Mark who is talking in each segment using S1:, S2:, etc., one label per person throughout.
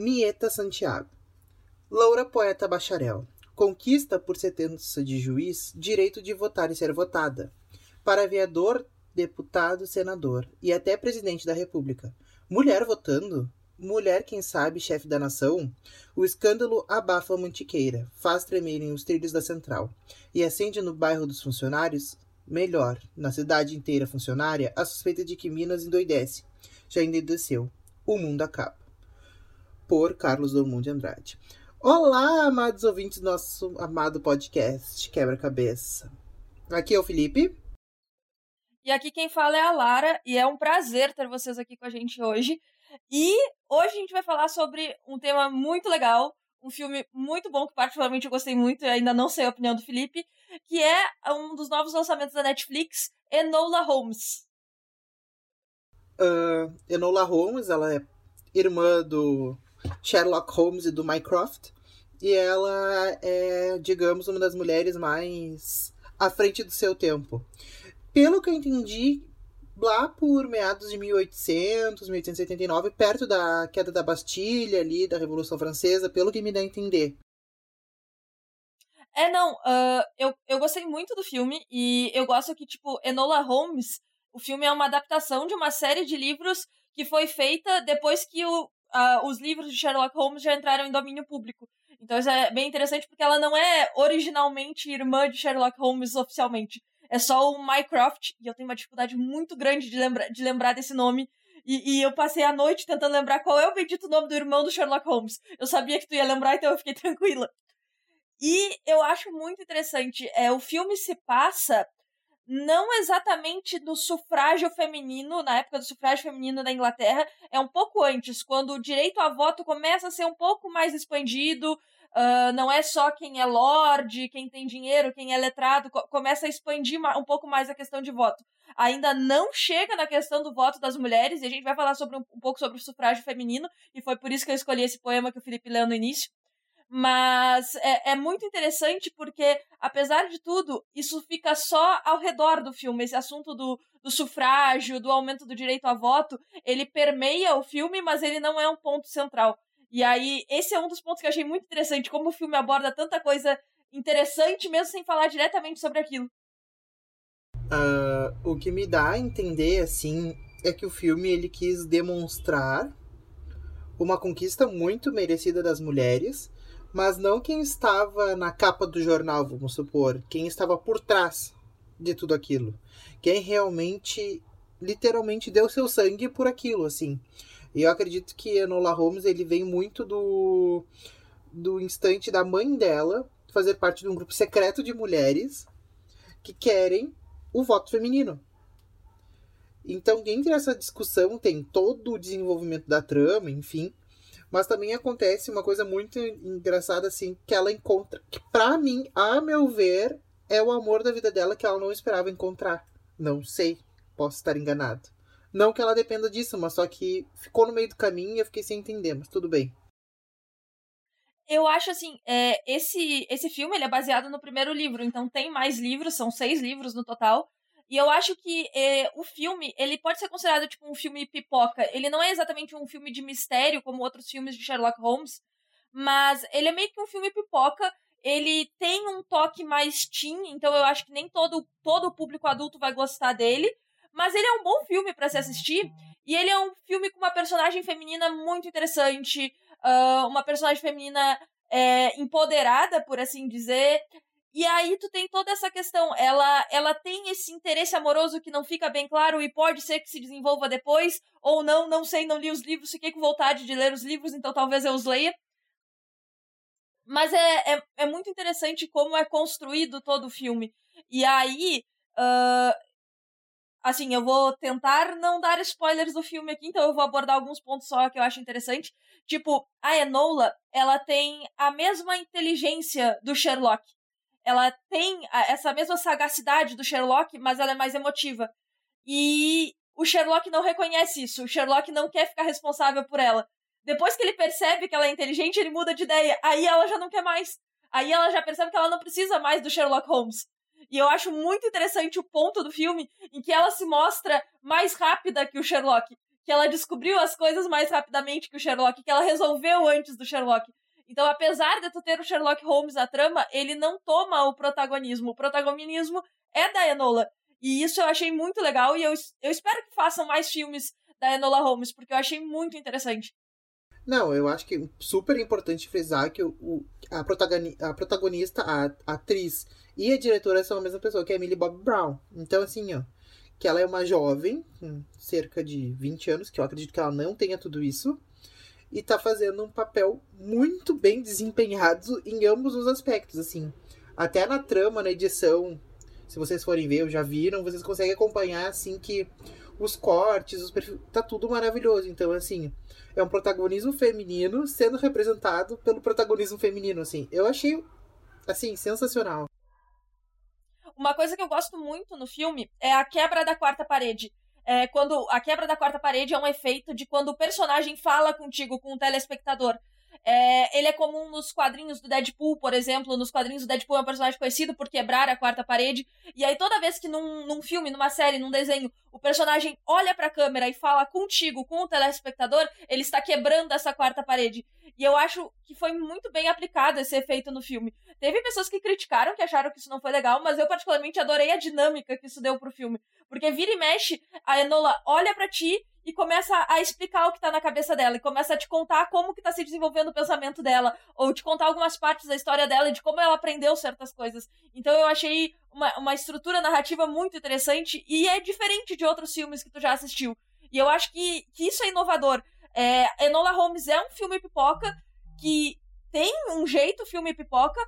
S1: Mieta Santiago. Loura poeta bacharel. Conquista por sentença de juiz direito de votar e ser votada. Para aviador, deputado, senador e até presidente da República. Mulher votando? Mulher, quem sabe, chefe da nação? O escândalo abafa a mantiqueira, faz tremerem os trilhos da central e acende no bairro dos funcionários, melhor, na cidade inteira funcionária, a suspeita de que Minas endoidece. Já endoideceu. O mundo acaba. Por Carlos Drummond de Andrade. Olá, amados ouvintes do nosso amado podcast Quebra-Cabeça. Aqui é o Felipe.
S2: E aqui quem fala é a Lara, e é um prazer ter vocês aqui com a gente hoje. E hoje a gente vai falar sobre um tema muito legal, um filme muito bom, que particularmente eu gostei muito e ainda não sei a opinião do Felipe, que é um dos novos lançamentos da Netflix, Enola Holmes.
S1: Uh, Enola Holmes, ela é irmã do Sherlock Holmes e do Mycroft. E ela é, digamos, uma das mulheres mais à frente do seu tempo. Pelo que eu entendi, lá por meados de 1800, 1879, perto da queda da Bastilha ali, da Revolução Francesa, pelo que me dá a entender.
S2: É, não, uh, eu, eu gostei muito do filme e eu gosto que, tipo, Enola Holmes, o filme é uma adaptação de uma série de livros que foi feita depois que o, uh, os livros de Sherlock Holmes já entraram em domínio público. Então isso é bem interessante porque ela não é originalmente irmã de Sherlock Holmes oficialmente. É só o Mycroft, e eu tenho uma dificuldade muito grande de, lembra de lembrar desse nome. E, e, eu passei a noite tentando lembrar qual é o bendito nome do irmão do Sherlock Holmes. Eu sabia que tu ia lembrar, então eu fiquei tranquila. E eu acho muito interessante. É, o filme se passa não exatamente do sufrágio feminino, na época do sufrágio feminino da Inglaterra, é um pouco antes, quando o direito a voto começa a ser um pouco mais expandido, uh, não é só quem é lorde, quem tem dinheiro, quem é letrado, co começa a expandir um pouco mais a questão de voto. Ainda não chega na questão do voto das mulheres, e a gente vai falar sobre um, um pouco sobre o sufrágio feminino, e foi por isso que eu escolhi esse poema que o Felipe leu no início. Mas é, é, muito interessante porque, apesar de tudo, isso fica só ao redor do filme. Esse assunto do, do sufrágio, do aumento do direito a voto, ele permeia o filme, mas ele não é um ponto central. E aí, esse é um dos pontos que eu achei muito interessante, como o filme aborda tanta coisa interessante, mesmo sem falar diretamente sobre aquilo.
S1: Uh, o que me dá a entender, assim, é que o filme ele quis demonstrar uma conquista muito merecida das mulheres, mas não quem estava na capa do jornal, vamos supor, quem estava por trás de tudo aquilo. Quem realmente, literalmente, deu seu sangue por aquilo, assim. E eu acredito que Enola Holmes, ele vem muito do, do instante da mãe dela fazer parte de um grupo secreto de mulheres que querem o voto feminino. Então, dentro dessa discussão, tem todo o desenvolvimento da trama, enfim, mas também acontece uma coisa muito engraçada, assim, que ela encontra. Que pra mim, a meu ver, é o amor da vida dela que ela não esperava encontrar. Não sei. Posso estar enganado. Não que ela dependa disso, mas só que ficou no meio do caminho e eu fiquei sem entender, mas tudo bem.
S2: Eu acho assim, é, esse, esse filme ele é baseado no primeiro livro, então tem mais livros, são seis livros no total. E eu acho que é, o filme, ele pode ser considerado tipo um filme pipoca. Ele não é exatamente um filme de mistério, como outros filmes de Sherlock Holmes, mas ele é meio que um filme pipoca. Ele tem um toque mais teen, então eu acho que nem todo, todo o público adulto vai gostar dele. Mas ele é um bom filme para se assistir. E ele é um filme com uma personagem feminina muito interessante. Uh, uma personagem feminina é, empoderada, por assim dizer. E aí tu tem toda essa questão, ela ela tem esse interesse amoroso que não fica bem claro e pode ser que se desenvolva depois ou não, não sei, não li os livros, fiquei com vontade de ler os livros, então talvez eu os leia. Mas é, é, é muito interessante como é construído todo o filme. E aí, uh, assim, eu vou tentar não dar spoilers do filme aqui, então eu vou abordar alguns pontos só que eu acho interessante. Tipo, a Enola, ela tem a mesma inteligência do Sherlock ela tem essa mesma sagacidade do Sherlock, mas ela é mais emotiva. E o Sherlock não reconhece isso. O Sherlock não quer ficar responsável por ela. Depois que ele percebe que ela é inteligente, ele muda de ideia. Aí ela já não quer mais. Aí ela já percebe que ela não precisa mais do Sherlock Holmes. E eu acho muito interessante o ponto do filme em que ela se mostra mais rápida que o Sherlock. que ela descobriu as coisas mais rapidamente que o Sherlock, que ela resolveu antes do Sherlock. Então, apesar de tu ter o Sherlock Holmes na trama, ele não toma o protagonismo. O protagonismo é da Enola. E isso eu achei muito legal e eu, eu espero que façam mais filmes da Enola Holmes, porque eu achei muito interessante.
S1: Não, eu acho que é super importante frisar que o, o a, protagoni a protagonista, a, a, atriz e a diretora são a mesma pessoa, que é a Millie Bob Brown. Então, assim, ó, que ela é uma jovem, com cerca de 20 anos, que eu acredito que ela não tenha tudo isso, e tá fazendo um papel muito bem desempenhado em ambos os aspectos, assim. Até na trama, na edição, se vocês forem ver, já viram, vocês conseguem acompanhar, assim, que os cortes, os perfis, tá tudo maravilhoso. Então, assim, é um protagonismo feminino sendo representado pelo protagonismo feminino, assim. Eu achei, assim, sensacional.
S2: Uma coisa que eu gosto muito no filme é a quebra da quarta parede é, quando a quebra da quarta parede é um efeito de quando o personagem fala contigo, com o telespectador. É, ele é comum nos quadrinhos do Deadpool, por exemplo. Nos quadrinhos do Deadpool é um personagem conhecido por quebrar a quarta parede. E aí, toda vez que num, num filme, numa série, num desenho, o personagem olha pra câmera e fala contigo, com o telespectador, ele está quebrando essa quarta parede. E eu acho que foi muito bem aplicado esse efeito no filme. Teve pessoas que criticaram, que acharam que isso não foi legal, mas eu particularmente adorei a dinâmica que isso deu pro filme. Porque vira e mexe, a Enola olha para ti começa a explicar o que tá na cabeça dela, e começa a te contar como que tá se desenvolvendo o pensamento dela, ou te contar algumas partes da história dela e de como ela aprendeu certas coisas. Então eu achei uma, uma estrutura narrativa muito interessante e é diferente de outros filmes que tu já assistiu. E eu acho que, que isso é inovador. É, Enola Holmes é um filme pipoca que tem um jeito filme pipoca,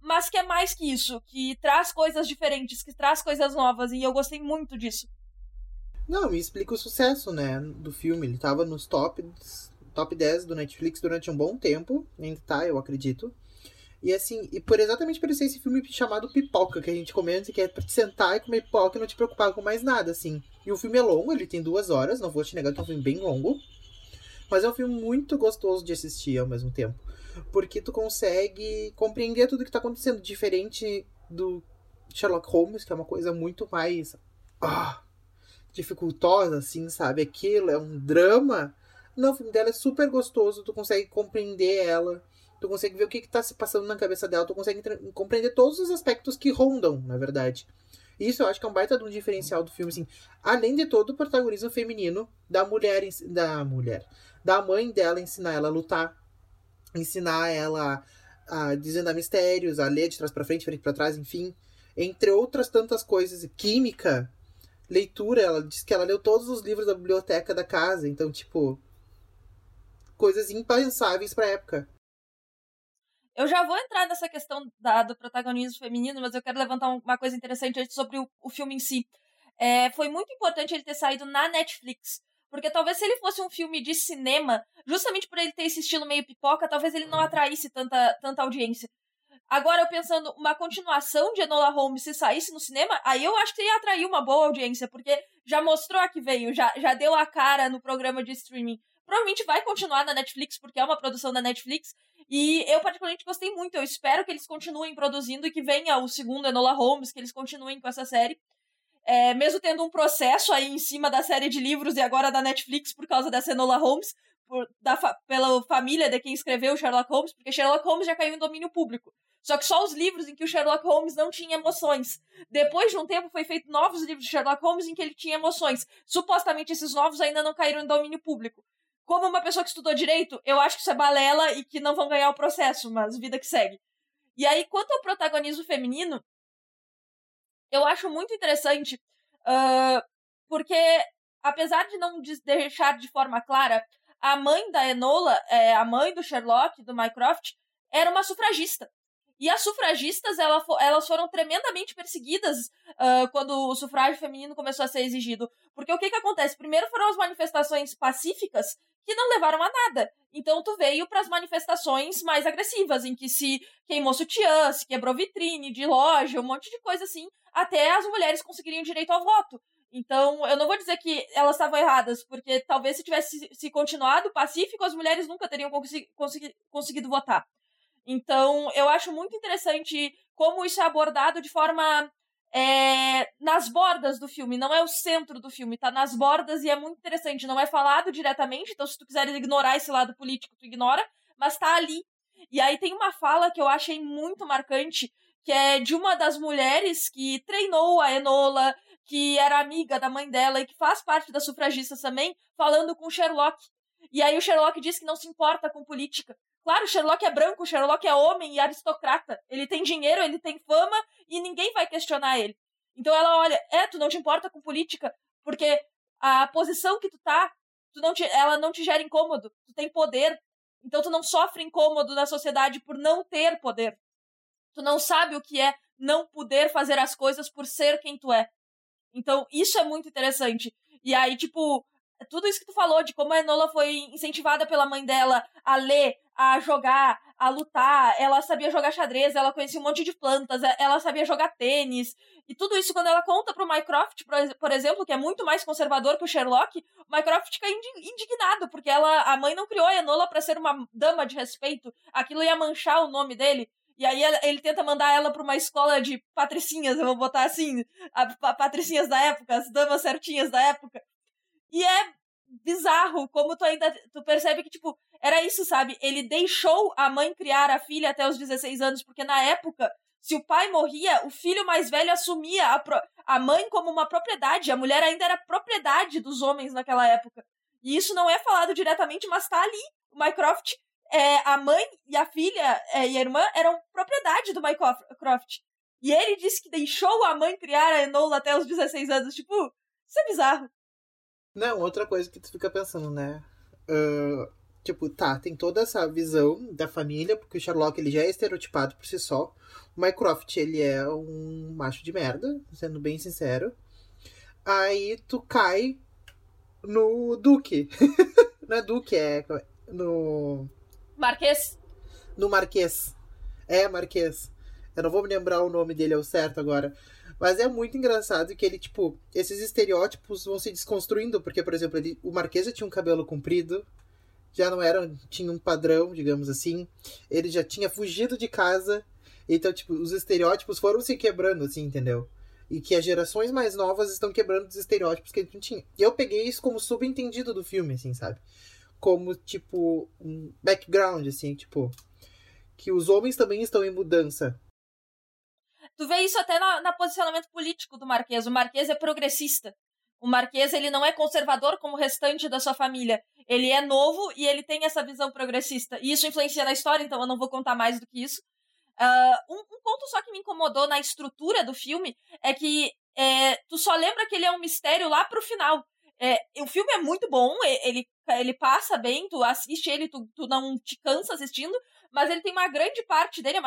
S2: mas que é mais que isso, que traz coisas diferentes, que traz coisas novas, e eu gostei muito disso.
S1: Não, me explica o sucesso, né, do filme. Ele tava nos top, top 10 do Netflix durante um bom tempo, ainda tá, eu acredito. E assim, e por exatamente por esse filme chamado Pipoca, que a gente comenta, que é pra te sentar e comer pipoca e não te preocupar com mais nada, assim. E o filme é longo, ele tem duas horas, não vou te negar que é um filme bem longo. Mas é um filme muito gostoso de assistir ao mesmo tempo porque tu consegue compreender tudo que tá acontecendo, diferente do Sherlock Holmes, que é uma coisa muito mais ah, dificultosa, assim, sabe? Aquilo é um drama. Não, o filme dela é super gostoso, tu consegue compreender ela, tu consegue ver o que, que tá se passando na cabeça dela, tu consegue compreender todos os aspectos que rondam, na verdade. Isso eu acho que é um baita de um diferencial do filme, assim. Além de todo o protagonismo feminino da mulher, da mulher, da mãe dela ensinar ela a lutar, ensinar ela a desvendar mistérios, a ler de trás para frente, frente para trás, enfim, entre outras tantas coisas. Química, leitura, ela diz que ela leu todos os livros da biblioteca da casa, então, tipo, coisas impensáveis pra época.
S2: Eu já vou entrar nessa questão da, do protagonismo feminino, mas eu quero levantar uma coisa interessante sobre o, o filme em si. É, foi muito importante ele ter saído na Netflix, porque talvez se ele fosse um filme de cinema, justamente por ele ter esse estilo meio pipoca, talvez ele não atraísse tanta, tanta audiência. Agora, eu pensando, uma continuação de Enola Holmes se saísse no cinema, aí eu acho que ia atrair uma boa audiência, porque já mostrou a que veio, já, já deu a cara no programa de streaming. Provavelmente vai continuar na Netflix, porque é uma produção da Netflix. E eu, particularmente, gostei muito. Eu espero que eles continuem produzindo e que venha o segundo Enola Holmes, que eles continuem com essa série é, mesmo tendo um processo aí em cima da série de livros e agora da Netflix por causa da Enola Holmes, por, da, pela família de quem escreveu Sherlock Holmes, porque Sherlock Holmes já caiu em domínio público. Só que só os livros em que o Sherlock Holmes não tinha emoções. Depois de um tempo, foi feito novos livros de Sherlock Holmes em que ele tinha emoções. Supostamente, esses novos ainda não caíram em domínio público. Como uma pessoa que estudou direito, eu acho que isso é balela e que não vão ganhar o processo, mas vida que segue. E aí, quanto ao protagonismo feminino, eu acho muito interessante, uh, porque apesar de não deixar de forma clara, a mãe da Enola, é, a mãe do Sherlock, do Mycroft, era uma sufragista. E as sufragistas, ela, elas foram tremendamente perseguidas uh, quando o sufrágio feminino começou a ser exigido. Porque o que, que acontece? Primeiro foram as manifestações pacíficas, que não levaram a nada. Então tu veio para as manifestações mais agressivas, em que se queimou sutiã, se quebrou vitrine de loja, um monte de coisa assim, até as mulheres conseguiriam direito ao voto. Então, eu não vou dizer que elas estavam erradas, porque talvez se tivesse se continuado pacífico, as mulheres nunca teriam consegui, consegui, conseguido votar. Então, eu acho muito interessante como isso é abordado de forma é, nas bordas do filme, não é o centro do filme, tá nas bordas e é muito interessante. Não é falado diretamente, então se tu quiseres ignorar esse lado político, tu ignora, mas tá ali. E aí tem uma fala que eu achei muito marcante, que é de uma das mulheres que treinou a Enola, que era amiga da mãe dela e que faz parte das sufragistas também, falando com o Sherlock. E aí o Sherlock diz que não se importa com política. Claro, Sherlock é branco, Sherlock é homem e aristocrata. Ele tem dinheiro, ele tem fama e ninguém vai questionar ele. Então ela olha, é, tu não te importa com política, porque a posição que tu tá, tu não te, ela não te gera incômodo. Tu tem poder. Então tu não sofre incômodo na sociedade por não ter poder. Tu não sabe o que é não poder fazer as coisas por ser quem tu é. Então, isso é muito interessante. E aí, tipo, tudo isso que tu falou de como a Enola foi incentivada pela mãe dela a ler, a jogar, a lutar, ela sabia jogar xadrez, ela conhecia um monte de plantas, ela sabia jogar tênis. E tudo isso, quando ela conta pro Mycroft, por exemplo, que é muito mais conservador que o Sherlock, o Mycroft fica indignado, porque ela, a mãe não criou a Enola para ser uma dama de respeito. Aquilo ia manchar o nome dele. E aí ele tenta mandar ela para uma escola de patricinhas, eu vou botar assim, a, patricinhas da época, as damas certinhas da época. E é bizarro como tu ainda tu percebe que tipo, era isso, sabe? Ele deixou a mãe criar a filha até os 16 anos, porque na época, se o pai morria, o filho mais velho assumia a, pro, a mãe como uma propriedade, a mulher ainda era propriedade dos homens naquela época. E isso não é falado diretamente, mas tá ali. O Mycroft é, a mãe e a filha é, e a irmã eram propriedade do Mycroft. E ele disse que deixou a mãe criar a Enola até os 16 anos. Tipo, isso é bizarro.
S1: Não, outra coisa que tu fica pensando, né? Uh, tipo, tá, tem toda essa visão da família, porque o Sherlock ele já é estereotipado por si só. O Mycroft, ele é um macho de merda, sendo bem sincero. Aí tu cai no Duque. Não é Duque, é no
S2: Marquês?
S1: No Marquês. É, Marquês. Eu não vou me lembrar o nome dele ao certo agora. Mas é muito engraçado que ele, tipo, esses estereótipos vão se desconstruindo, porque, por exemplo, ele, o Marquês já tinha um cabelo comprido, já não era, tinha um padrão, digamos assim. Ele já tinha fugido de casa. Então, tipo, os estereótipos foram se quebrando, assim, entendeu? E que as gerações mais novas estão quebrando os estereótipos que gente não tinha. E eu peguei isso como subentendido do filme, assim, sabe? como, tipo, um background, assim, tipo, que os homens também estão em mudança.
S2: Tu vê isso até no posicionamento político do Marquês. O Marquês é progressista. O Marquês, ele não é conservador como o restante da sua família. Ele é novo e ele tem essa visão progressista. E isso influencia na história, então eu não vou contar mais do que isso. Uh, um, um, ponto só que me incomodou na estrutura do filme é que é, tu só lembra que ele é um mistério lá pro final. É, o filme é muito bom, ele, ele passa bem, tu assiste ele, tu, tu não te cansa assistindo, mas ele tem uma grande parte dele,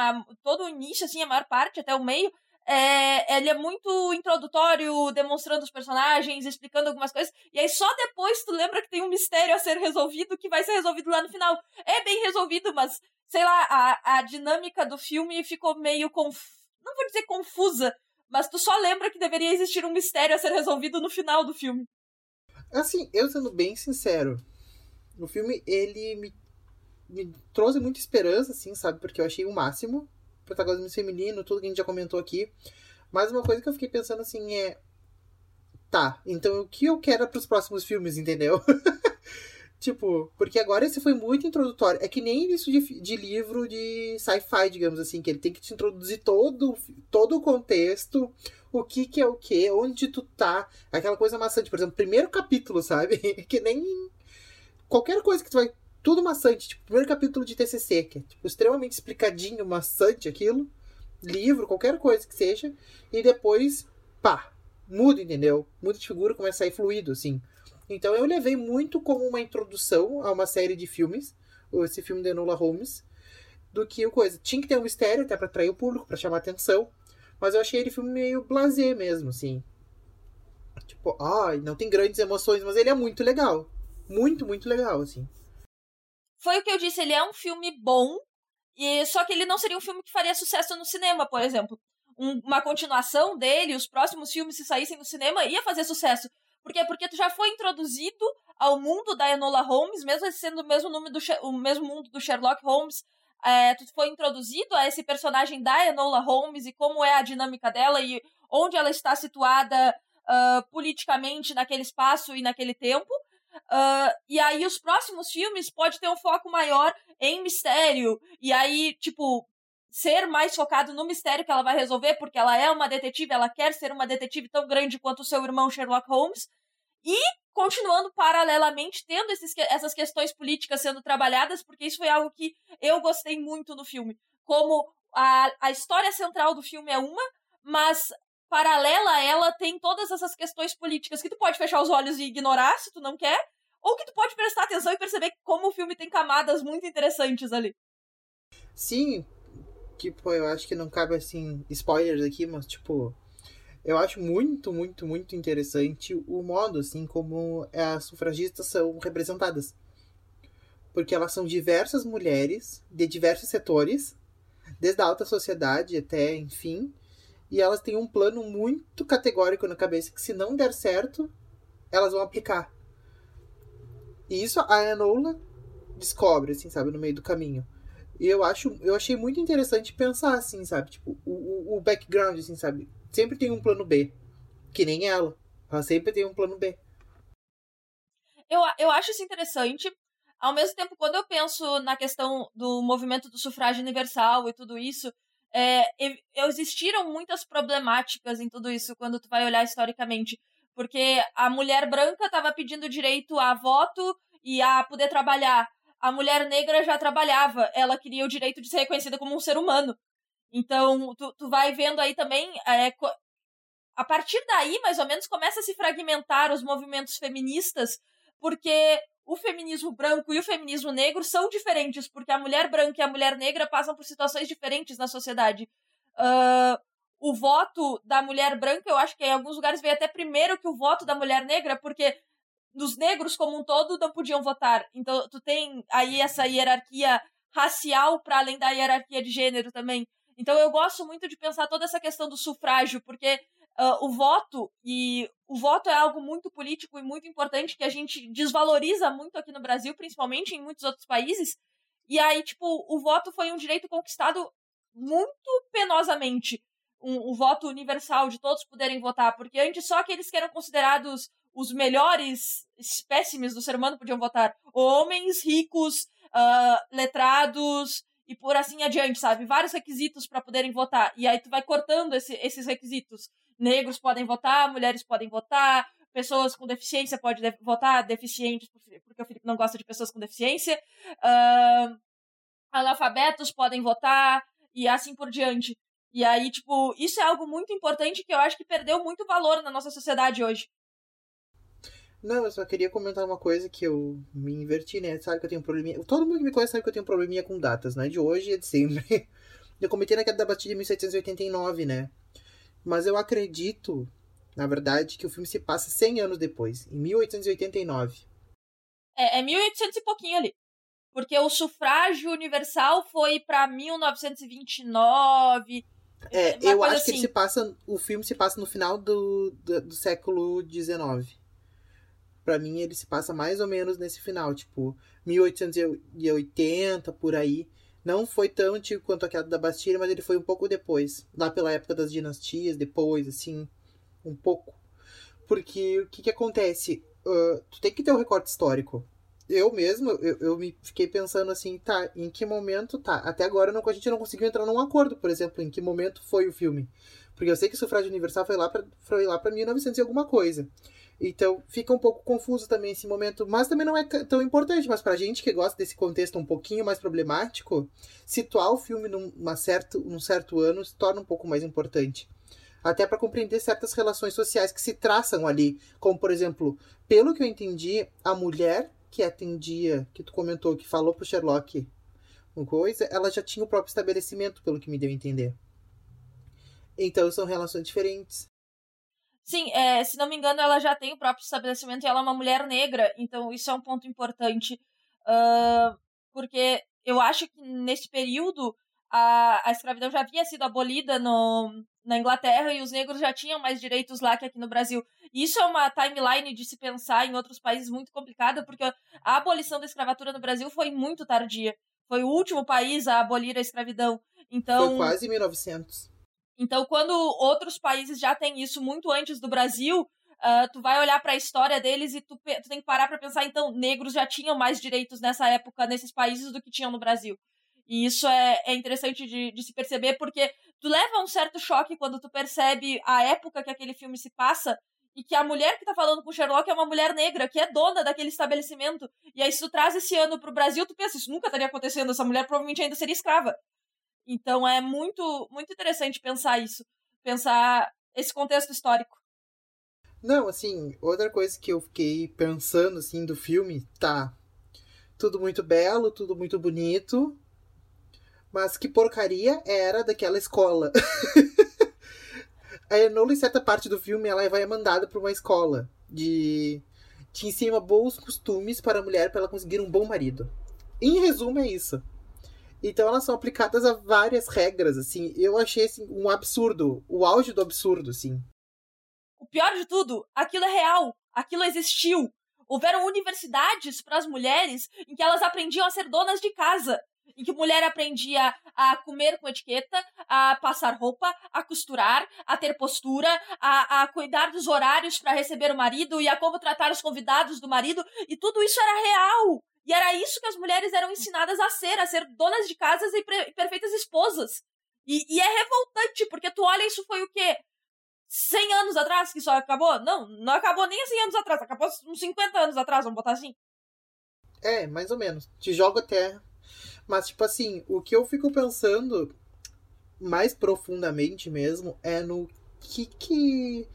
S2: todo o início, assim, a maior parte, até o meio, é, ele é muito introdutório, demonstrando os personagens, explicando algumas coisas, e aí só depois tu lembra que tem um mistério a ser resolvido que vai ser resolvido lá no final. É bem resolvido, mas, sei lá, a, a dinâmica do filme ficou meio conf... não vou dizer confusa, mas tu só lembra que deveria existir um mistério a ser resolvido no final do filme.
S1: Assim, eu sendo bem sincero, o filme, ele me, me trouxe muita esperança, assim, sabe? Porque eu achei o máximo. Protagonismo feminino, tudo que a gente já comentou aqui. Mas uma coisa que eu fiquei pensando, assim, é... Tá, então o que eu quero para os próximos filmes, entendeu? tipo, porque agora esse foi muito introdutório. É que nem isso de, de livro de sci-fi, digamos assim, que ele tem que te introduzir todo, todo o contexto, o que que é o que, onde tu tá, aquela coisa maçante. Por exemplo, primeiro capítulo, sabe? que nem qualquer coisa que tu vai. Tudo maçante, tipo, primeiro capítulo de TCC, que é tipo, extremamente explicadinho, maçante aquilo. Livro, qualquer coisa que seja. E depois, pá, muda, entendeu? Muda de figura, começa a sair fluido, assim. Então eu levei muito como uma introdução a uma série de filmes, esse filme de Enola Holmes, do que o coisa. Tinha que ter um mistério até para atrair o público, para chamar atenção. Mas eu achei ele filme meio blasé mesmo, assim. Tipo, ai, não tem grandes emoções, mas ele é muito legal. Muito, muito legal, assim.
S2: Foi o que eu disse, ele é um filme bom, e só que ele não seria um filme que faria sucesso no cinema, por exemplo. Um, uma continuação dele, os próximos filmes, se saíssem no cinema, ia fazer sucesso. Por quê? Porque tu já foi introduzido ao mundo da Enola Holmes, mesmo sendo o mesmo, nome do, o mesmo mundo do Sherlock Holmes, é, tu foi introduzido a esse personagem da Enola Holmes e como é a dinâmica dela e onde ela está situada uh, politicamente naquele espaço e naquele tempo. Uh, e aí os próximos filmes pode ter um foco maior em mistério. E aí, tipo, ser mais focado no mistério que ela vai resolver, porque ela é uma detetive, ela quer ser uma detetive tão grande quanto o seu irmão Sherlock Holmes. E continuando paralelamente tendo esses, essas questões políticas sendo trabalhadas, porque isso foi algo que eu gostei muito no filme. Como a, a história central do filme é uma, mas paralela a ela tem todas essas questões políticas que tu pode fechar os olhos e ignorar se tu não quer, ou que tu pode prestar atenção e perceber como o filme tem camadas muito interessantes ali.
S1: Sim, tipo, eu acho que não cabe assim spoilers aqui, mas tipo, eu acho muito, muito, muito interessante o modo assim como as sufragistas são representadas. Porque elas são diversas mulheres de diversos setores, desde a alta sociedade até, enfim, e elas têm um plano muito categórico na cabeça que se não der certo, elas vão aplicar. E isso a Enola descobre, assim, sabe, no meio do caminho. E eu acho, eu achei muito interessante pensar assim, sabe, tipo, o, o background, assim, sabe, sempre tem um plano B, que nem ela. Ela sempre tem um plano B.
S2: Eu, eu acho isso interessante. Ao mesmo tempo, quando eu penso na questão do movimento do sufrágio universal e tudo isso, é, existiram muitas problemáticas em tudo isso quando tu vai olhar historicamente. Porque a mulher branca estava pedindo direito a voto e a poder trabalhar. A mulher negra já trabalhava, ela queria o direito de ser reconhecida como um ser humano. Então, tu, tu vai vendo aí também. É, a partir daí, mais ou menos, começa a se fragmentar os movimentos feministas, porque o feminismo branco e o feminismo negro são diferentes, porque a mulher branca e a mulher negra passam por situações diferentes na sociedade. Uh, o voto da mulher branca, eu acho que em alguns lugares veio até primeiro que o voto da mulher negra, porque os negros como um todo não podiam votar. Então, tu tem aí essa hierarquia racial para além da hierarquia de gênero também. Então, eu gosto muito de pensar toda essa questão do sufrágio, porque uh, o voto, e o voto é algo muito político e muito importante que a gente desvaloriza muito aqui no Brasil, principalmente em muitos outros países. E aí, tipo, o voto foi um direito conquistado muito penosamente. Um, um voto universal de todos poderem votar, porque antes só aqueles que eram considerados os melhores espécimes do ser humano podiam votar. Homens, ricos, uh, letrados, e por assim adiante, sabe? Vários requisitos para poderem votar. E aí tu vai cortando esse, esses requisitos negros podem votar, mulheres podem votar, pessoas com deficiência podem de votar, deficientes, porque o Felipe não gosta de pessoas com deficiência, uh, analfabetos podem votar, e assim por diante. E aí, tipo, isso é algo muito importante que eu acho que perdeu muito valor na nossa sociedade hoje.
S1: Não, eu só queria comentar uma coisa que eu me inverti, né? Sabe que eu tenho um probleminha. Todo mundo que me conhece sabe que eu tenho um probleminha com datas, né? De hoje e de sempre. Eu comentei na queda da batida de 1789, né? Mas eu acredito, na verdade, que o filme se passa 100 anos depois, em 1889.
S2: É, é 1800 e pouquinho ali. Porque o sufrágio universal foi para 1929.
S1: É, eu acho assim. que ele se passa. O filme se passa no final do, do, do século XIX. Para mim, ele se passa mais ou menos nesse final, tipo, 1880, por aí. Não foi tão antigo quanto a queda da Bastilha, mas ele foi um pouco depois. Lá pela época das dinastias, depois, assim, um pouco. Porque o que, que acontece? Uh, tu tem que ter um recorte histórico. Eu mesmo, eu, eu me fiquei pensando assim, tá, em que momento tá? Até agora não, a gente não conseguiu entrar num acordo, por exemplo, em que momento foi o filme. Porque eu sei que o sufrágio universal foi lá pra, foi lá pra 1900 e alguma coisa. Então fica um pouco confuso também esse momento, mas também não é tão importante. Mas pra gente que gosta desse contexto um pouquinho mais problemático, situar o filme num, certo, num certo ano se torna um pouco mais importante. Até para compreender certas relações sociais que se traçam ali. Como, por exemplo, pelo que eu entendi, a mulher que atendia, que tu comentou, que falou pro Sherlock uma coisa, ela já tinha o próprio estabelecimento, pelo que me deu a entender. Então são relações diferentes.
S2: Sim, é, se não me engano, ela já tem o próprio estabelecimento e ela é uma mulher negra, então isso é um ponto importante. Uh, porque eu acho que nesse período a, a escravidão já havia sido abolida no, na Inglaterra e os negros já tinham mais direitos lá que aqui no Brasil. Isso é uma timeline de se pensar em outros países muito complicada, porque a abolição da escravatura no Brasil foi muito tardia. Foi o último país a abolir a escravidão. Então,
S1: foi quase 1900.
S2: Então, quando outros países já têm isso muito antes do Brasil, uh, tu vai olhar para a história deles e tu, tu tem que parar para pensar, então, negros já tinham mais direitos nessa época nesses países do que tinham no Brasil. E isso é, é interessante de, de se perceber, porque tu leva um certo choque quando tu percebe a época que aquele filme se passa e que a mulher que tá falando com o Sherlock é uma mulher negra, que é dona daquele estabelecimento. E aí, se tu traz esse ano pro Brasil, tu pensa, isso nunca estaria acontecendo, essa mulher provavelmente ainda seria escrava. Então é muito, muito interessante pensar isso, pensar esse contexto histórico.
S1: Não, assim, outra coisa que eu fiquei pensando, assim, do filme, tá. Tudo muito belo, tudo muito bonito, mas que porcaria era daquela escola. a Enola, em certa parte do filme, ela vai mandada para uma escola de que ensina bons costumes para a mulher para ela conseguir um bom marido. Em resumo, é isso. Então elas são aplicadas a várias regras, assim. Eu achei assim, um absurdo, o auge do absurdo, assim.
S2: O pior de tudo, aquilo é real, aquilo existiu. Houveram universidades para as mulheres em que elas aprendiam a ser donas de casa em que mulher aprendia a comer com etiqueta, a passar roupa, a costurar, a ter postura, a, a cuidar dos horários para receber o marido e a como tratar os convidados do marido, e tudo isso era real. E era isso que as mulheres eram ensinadas a ser, a ser donas de casas e perfeitas esposas. E, e, é revoltante, porque tu olha, isso foi o quê? 100 anos atrás que só acabou? Não, não acabou nem 100 anos atrás, acabou uns 50 anos atrás, vamos botar assim.
S1: É, mais ou menos. Te jogo até mas, tipo assim, o que eu fico pensando mais profundamente mesmo é no que que.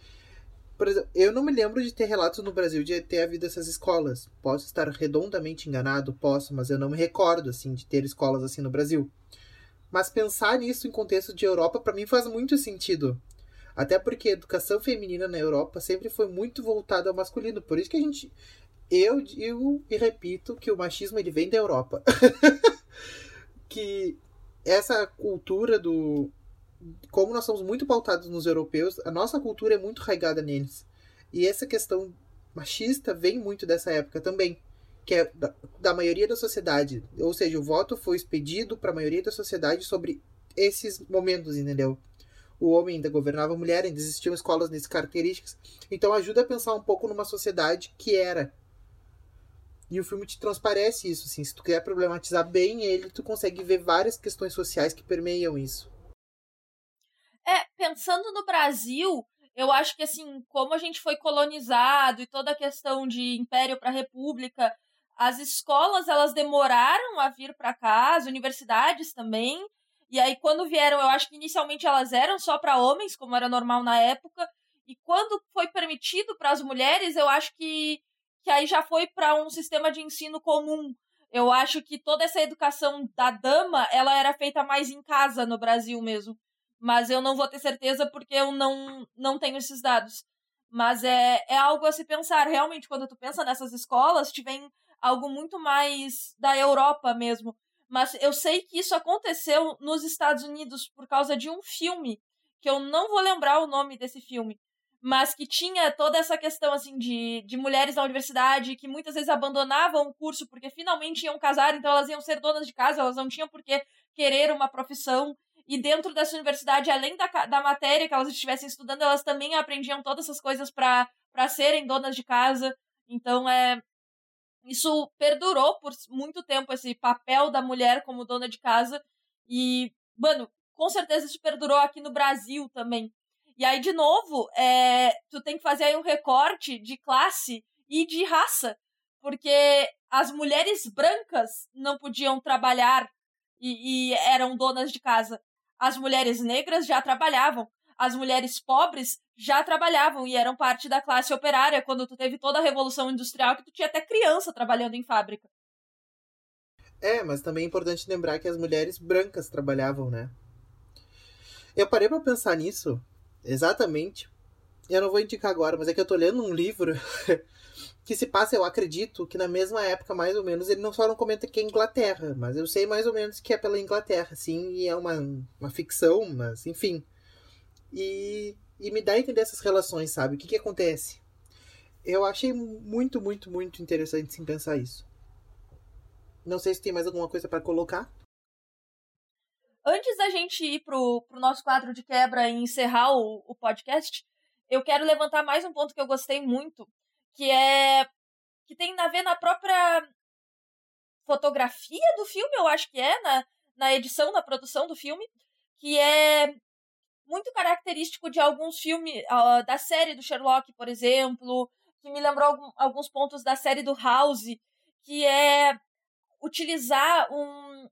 S1: Por exemplo, eu não me lembro de ter relatos no Brasil de ter havido essas escolas. Posso estar redondamente enganado, posso, mas eu não me recordo, assim, de ter escolas assim no Brasil. Mas pensar nisso em contexto de Europa, para mim, faz muito sentido. Até porque a educação feminina na Europa sempre foi muito voltada ao masculino. Por isso que a gente. Eu digo e repito que o machismo ele vem da Europa. que essa cultura do. Como nós somos muito pautados nos europeus, a nossa cultura é muito arraigada neles. E essa questão machista vem muito dessa época também. Que é da, da maioria da sociedade. Ou seja, o voto foi expedido para a maioria da sociedade sobre esses momentos, entendeu? O homem ainda governava a mulher, ainda existiam escolas nessas características. Então ajuda a pensar um pouco numa sociedade que era e o filme te transparece isso, assim. Se tu quer problematizar bem ele, tu consegue ver várias questões sociais que permeiam isso.
S2: É, pensando no Brasil, eu acho que assim, como a gente foi colonizado e toda a questão de império para república, as escolas elas demoraram a vir para cá, as universidades também. E aí quando vieram, eu acho que inicialmente elas eram só para homens, como era normal na época, e quando foi permitido para as mulheres, eu acho que que aí já foi para um sistema de ensino comum. Eu acho que toda essa educação da dama, ela era feita mais em casa no Brasil mesmo. Mas eu não vou ter certeza porque eu não, não tenho esses dados. Mas é, é algo a se pensar. Realmente, quando tu pensa nessas escolas, te vem algo muito mais da Europa mesmo. Mas eu sei que isso aconteceu nos Estados Unidos por causa de um filme, que eu não vou lembrar o nome desse filme, mas que tinha toda essa questão assim de, de mulheres na universidade que muitas vezes abandonavam o curso porque finalmente iam casar, então elas iam ser donas de casa, elas não tinham por que querer uma profissão. E dentro dessa universidade, além da, da matéria que elas estivessem estudando, elas também aprendiam todas essas coisas para serem donas de casa. Então, é, isso perdurou por muito tempo, esse papel da mulher como dona de casa. E, mano, com certeza isso perdurou aqui no Brasil também. E aí, de novo, é, tu tem que fazer aí um recorte de classe e de raça, porque as mulheres brancas não podiam trabalhar e, e eram donas de casa. As mulheres negras já trabalhavam. As mulheres pobres já trabalhavam e eram parte da classe operária quando tu teve toda a revolução industrial que tu tinha até criança trabalhando em fábrica.
S1: É, mas também é importante lembrar que as mulheres brancas trabalhavam, né? Eu parei para pensar nisso Exatamente. Eu não vou indicar agora, mas é que eu tô lendo um livro que se passa, eu acredito, que na mesma época, mais ou menos, ele não só não comenta que é Inglaterra, mas eu sei mais ou menos que é pela Inglaterra, sim, e é uma, uma ficção, mas enfim. E, e me dá a entender essas relações, sabe? O que que acontece? Eu achei muito, muito, muito interessante sim pensar isso. Não sei se tem mais alguma coisa para colocar.
S2: Antes da gente ir pro, pro nosso quadro de quebra e encerrar o, o podcast, eu quero levantar mais um ponto que eu gostei muito, que é que tem a ver na própria fotografia do filme, eu acho que é, na, na edição, na produção do filme, que é muito característico de alguns filmes, uh, da série do Sherlock, por exemplo, que me lembrou alguns pontos da série do House, que é utilizar um,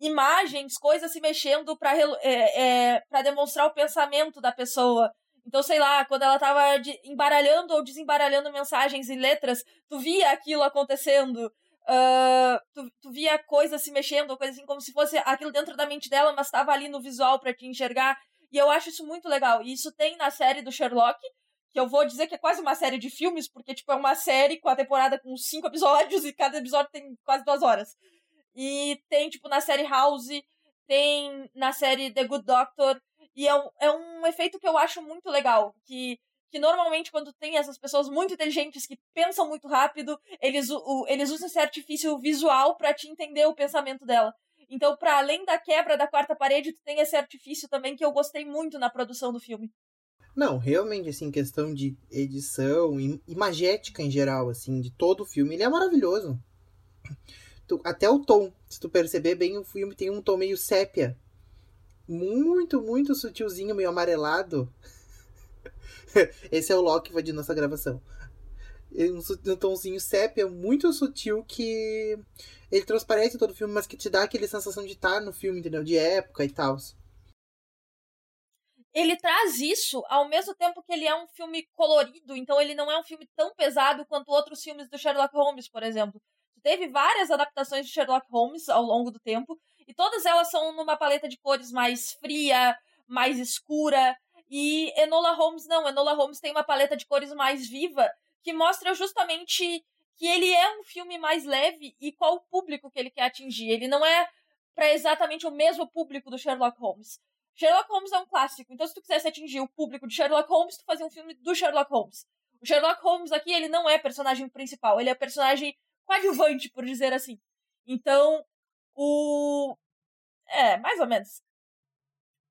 S2: imagens, coisas se mexendo para é, é, demonstrar o pensamento da pessoa. Então, sei lá, quando ela tava embaralhando ou desembaralhando mensagens e letras, tu via aquilo acontecendo. Uh, tu, tu, via coisas se mexendo, coisa assim, como se fosse aquilo dentro da mente dela, mas estava ali no visual para te enxergar. E eu acho isso muito legal. E isso tem na série do Sherlock, que eu vou dizer que é quase uma série de filmes, porque, tipo, é uma série com a temporada com cinco episódios e cada episódio tem quase duas horas. E tem, tipo, na série House, tem na série The Good Doctor. E é um, é um efeito que eu acho muito legal. Que, que normalmente, quando tem essas pessoas muito inteligentes que pensam muito rápido, eles, o, eles usam esse artifício visual para te entender o pensamento dela. Então, para além da quebra da quarta parede, tu tem esse artifício também que eu gostei muito na produção do filme.
S1: Não, realmente, assim, questão de edição e imagética em geral, assim, de todo o filme, ele é maravilhoso tu, até o tom, se tu perceber bem, o filme tem um tom meio sépia. Muito, muito sutilzinho, meio amarelado. Esse é o Loki de nossa gravação. Um, um tomzinho sépia muito sutil que ele transparece todo o filme, mas que te dá aquela sensação de estar no filme, entendeu? De época e tal.
S2: Ele traz isso ao mesmo tempo que ele é um filme colorido, então ele não é um filme tão pesado quanto outros filmes do Sherlock Holmes, por exemplo teve várias adaptações de Sherlock Holmes ao longo do tempo, e todas elas são numa paleta de cores mais fria, mais escura. E Enola Holmes não, Enola Holmes tem uma paleta de cores mais viva, que mostra justamente que ele é um filme mais leve e qual o público que ele quer atingir. Ele não é para exatamente o mesmo público do Sherlock Holmes. Sherlock Holmes é um clássico, então se tu quisesse atingir o público de Sherlock Holmes, tu fazia um filme do Sherlock Holmes. O Sherlock Holmes aqui, ele não é personagem principal, ele é personagem coadjuvante, por dizer assim. Então, o. É, mais ou menos.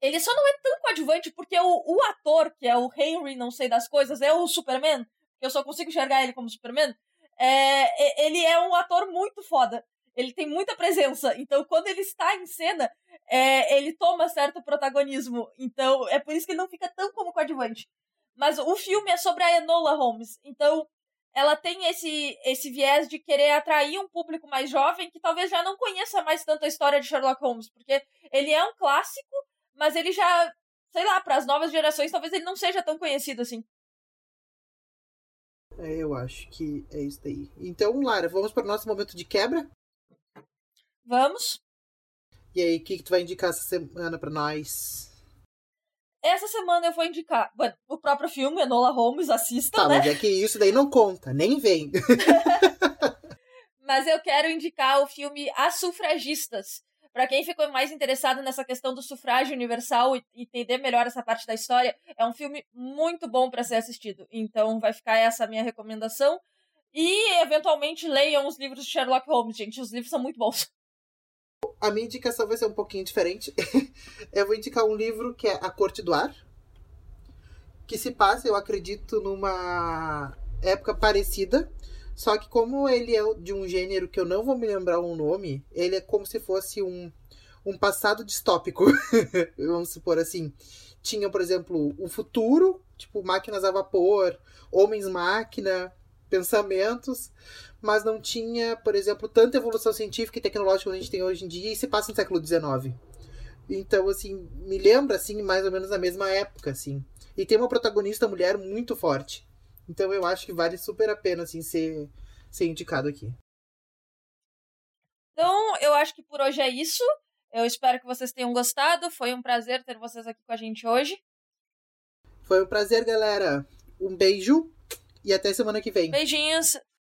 S2: Ele só não é tão coadjuvante porque o, o ator, que é o Henry, não sei das coisas, é o Superman, eu só consigo enxergar ele como Superman. É, ele é um ator muito foda. Ele tem muita presença. Então, quando ele está em cena, é, ele toma certo protagonismo. Então, é por isso que ele não fica tão como coadjuvante. Mas o filme é sobre a Enola Holmes. Então, ela tem esse, esse viés de querer atrair um público mais jovem que talvez já não conheça mais tanto a história de Sherlock Holmes, porque ele é um clássico, mas ele já, sei lá, para as novas gerações talvez ele não seja tão conhecido assim.
S1: É, eu acho que é isso daí. Então, Lara, vamos para o nosso momento de quebra?
S2: Vamos.
S1: E aí, o que, que tu vai indicar essa semana para nós?
S2: Essa semana eu vou indicar o próprio filme, Enola Holmes, assista,
S1: tá,
S2: né?
S1: mas é que isso daí não conta, nem vem.
S2: mas eu quero indicar o filme As Sufragistas. Para quem ficou mais interessado nessa questão do sufrágio universal e entender melhor essa parte da história, é um filme muito bom para ser assistido. Então vai ficar essa minha recomendação. E, eventualmente, leiam os livros de Sherlock Holmes, gente. Os livros são muito bons
S1: a minha indicação vai ser um pouquinho diferente. eu vou indicar um livro que é A Corte do Ar, que se passa, eu acredito, numa época parecida. Só que como ele é de um gênero que eu não vou me lembrar o nome, ele é como se fosse um, um passado distópico. Vamos supor assim. Tinha, por exemplo, o futuro, tipo máquinas a vapor, homens-máquina, pensamentos mas não tinha, por exemplo, tanta evolução científica e tecnológica que a gente tem hoje em dia e se passa no século XIX. Então, assim, me lembra, assim, mais ou menos na mesma época, assim. E tem uma protagonista mulher muito forte. Então eu acho que vale super a pena, assim, ser, ser indicado aqui.
S2: Então, eu acho que por hoje é isso. Eu espero que vocês tenham gostado. Foi um prazer ter vocês aqui com a gente hoje.
S1: Foi um prazer, galera. Um beijo e até semana que vem.
S2: Beijinhos.